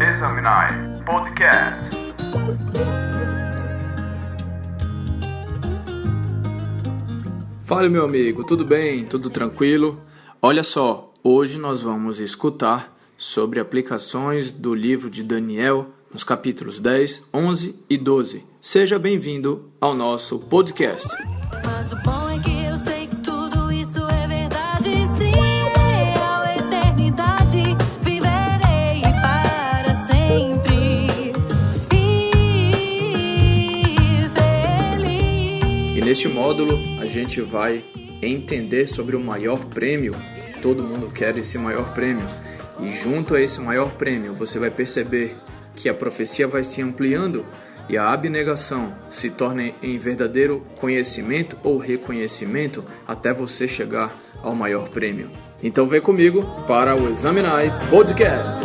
Examinar Podcast. Fala, meu amigo, tudo bem? Tudo tranquilo? Olha só, hoje nós vamos escutar sobre aplicações do livro de Daniel nos capítulos 10, 11 e 12. Seja bem-vindo ao nosso podcast. Neste módulo a gente vai entender sobre o maior prêmio. Todo mundo quer esse maior prêmio. E junto a esse maior prêmio, você vai perceber que a profecia vai se ampliando e a abnegação se torna em verdadeiro conhecimento ou reconhecimento até você chegar ao maior prêmio. Então vem comigo para o Examinai Podcast.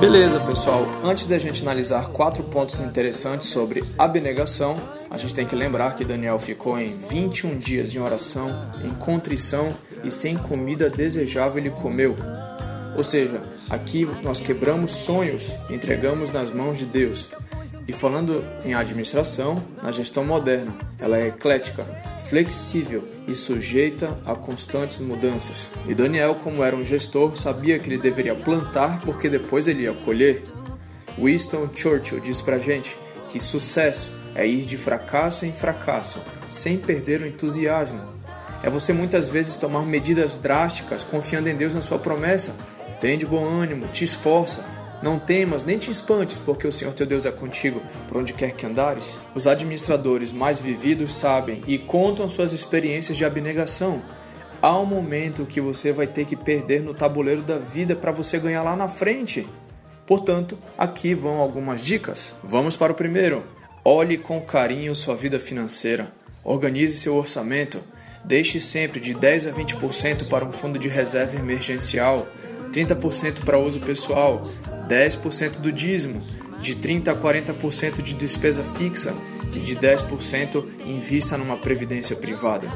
Beleza, pessoal. Antes da gente analisar quatro pontos interessantes sobre abnegação, a gente tem que lembrar que Daniel ficou em 21 dias em oração, em contrição e sem comida desejável ele comeu. Ou seja, aqui nós quebramos sonhos, entregamos nas mãos de Deus. E falando em administração, na gestão moderna, ela é eclética, flexível e sujeita a constantes mudanças. E Daniel, como era um gestor, sabia que ele deveria plantar porque depois ele ia colher. Winston Churchill diz pra gente que sucesso é ir de fracasso em fracasso, sem perder o entusiasmo. É você muitas vezes tomar medidas drásticas, confiando em Deus na sua promessa. Tem de bom ânimo, te esforça. Não temas, nem te espantes, porque o Senhor teu Deus é contigo, por onde quer que andares. Os administradores mais vividos sabem e contam suas experiências de abnegação. Há um momento que você vai ter que perder no tabuleiro da vida para você ganhar lá na frente. Portanto, aqui vão algumas dicas. Vamos para o primeiro. Olhe com carinho sua vida financeira. Organize seu orçamento. Deixe sempre de 10 a 20% para um fundo de reserva emergencial, 30% para uso pessoal, 10% do dízimo, de 30 a 40% de despesa fixa e de 10% invista numa previdência privada.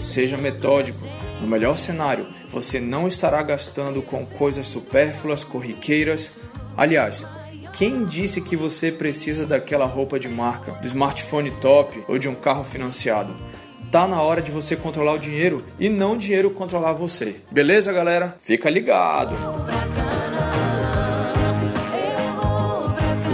Seja metódico. No melhor cenário, você não estará gastando com coisas supérfluas, corriqueiras. Aliás, quem disse que você precisa daquela roupa de marca, do smartphone top ou de um carro financiado? Tá na hora de você controlar o dinheiro e não o dinheiro controlar você. Beleza, galera? Fica ligado.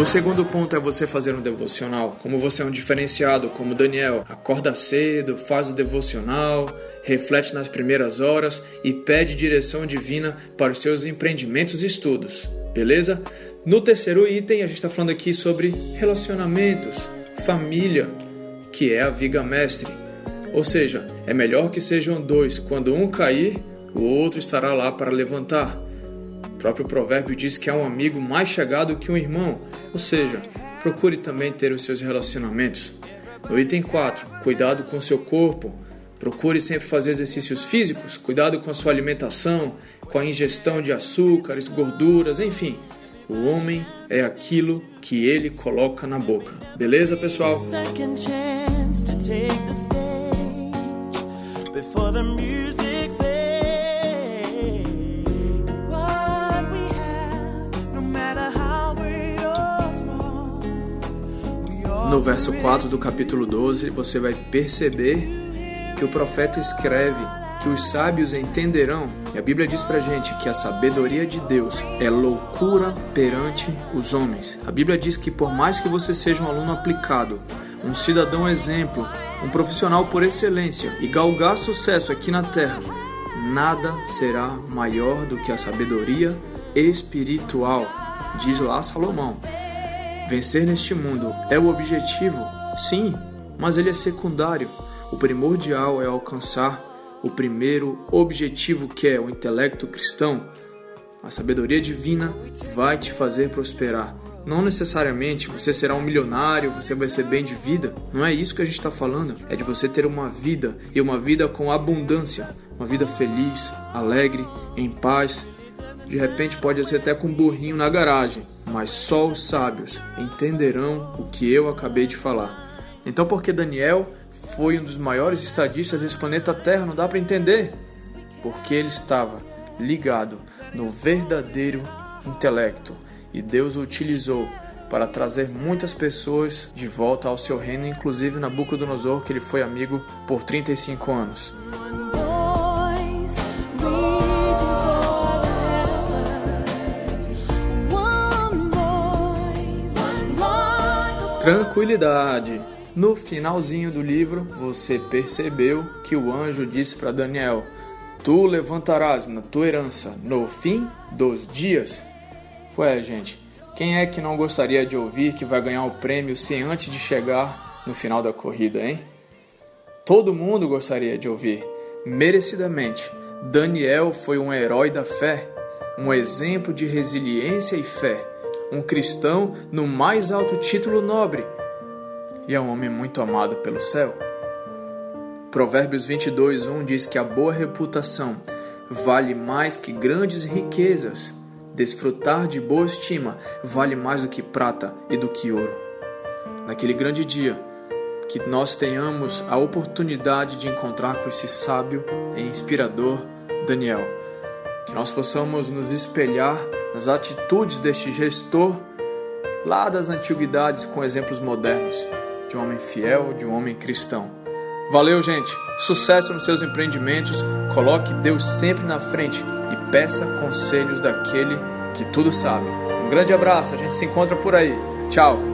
O segundo ponto é você fazer um devocional. Como você é um diferenciado, como Daniel, acorda cedo, faz o devocional, reflete nas primeiras horas e pede direção divina para os seus empreendimentos e estudos. Beleza? No terceiro item, a gente está falando aqui sobre relacionamentos, família, que é a viga mestre. Ou seja, é melhor que sejam dois. Quando um cair, o outro estará lá para levantar. O próprio provérbio diz que é um amigo mais chegado que um irmão. Ou seja, procure também ter os seus relacionamentos. No item 4, cuidado com seu corpo. Procure sempre fazer exercícios físicos, cuidado com a sua alimentação, com a ingestão de açúcares, gorduras, enfim. O homem é aquilo que ele coloca na boca. Beleza, pessoal? Before the music fades. What we have, no matter how great or small, No verso 4 do capítulo 12, você vai perceber que o profeta escreve que os sábios entenderão. E a Bíblia diz pra gente que a sabedoria de Deus é loucura perante os homens. A Bíblia diz que por mais que você seja um aluno aplicado, um cidadão exemplo, um profissional por excelência e galgar sucesso aqui na terra, nada será maior do que a sabedoria espiritual, diz lá Salomão. Vencer neste mundo é o objetivo, sim, mas ele é secundário. O primordial é alcançar o primeiro objetivo que é o intelecto cristão. A sabedoria divina vai te fazer prosperar. Não necessariamente você será um milionário, você vai ser bem de vida. Não é isso que a gente está falando. É de você ter uma vida e uma vida com abundância, uma vida feliz, alegre, em paz. De repente pode ser até com um burrinho na garagem, mas só os sábios entenderão o que eu acabei de falar. Então, por que Daniel foi um dos maiores estadistas desse planeta Terra? Não dá para entender. Porque ele estava ligado no verdadeiro intelecto e Deus o utilizou para trazer muitas pessoas de volta ao seu reino, inclusive Nabucodonosor, que ele foi amigo por 35 anos. Tranquilidade. No finalzinho do livro, você percebeu que o anjo disse para Daniel: Tu levantarás na tua herança no fim dos dias. Ué, gente, quem é que não gostaria de ouvir que vai ganhar o prêmio sem antes de chegar no final da corrida, hein? Todo mundo gostaria de ouvir. Merecidamente, Daniel foi um herói da fé, um exemplo de resiliência e fé, um cristão no mais alto título nobre e é um homem muito amado pelo céu. Provérbios 22, 1 diz que a boa reputação vale mais que grandes riquezas. Desfrutar de boa estima vale mais do que prata e do que ouro. Naquele grande dia, que nós tenhamos a oportunidade de encontrar com esse sábio e inspirador Daniel. Que nós possamos nos espelhar nas atitudes deste gestor lá das antiguidades com exemplos modernos, de um homem fiel, de um homem cristão. Valeu, gente. Sucesso nos seus empreendimentos. Coloque Deus sempre na frente e peça conselhos daquele que tudo sabe. Um grande abraço. A gente se encontra por aí. Tchau.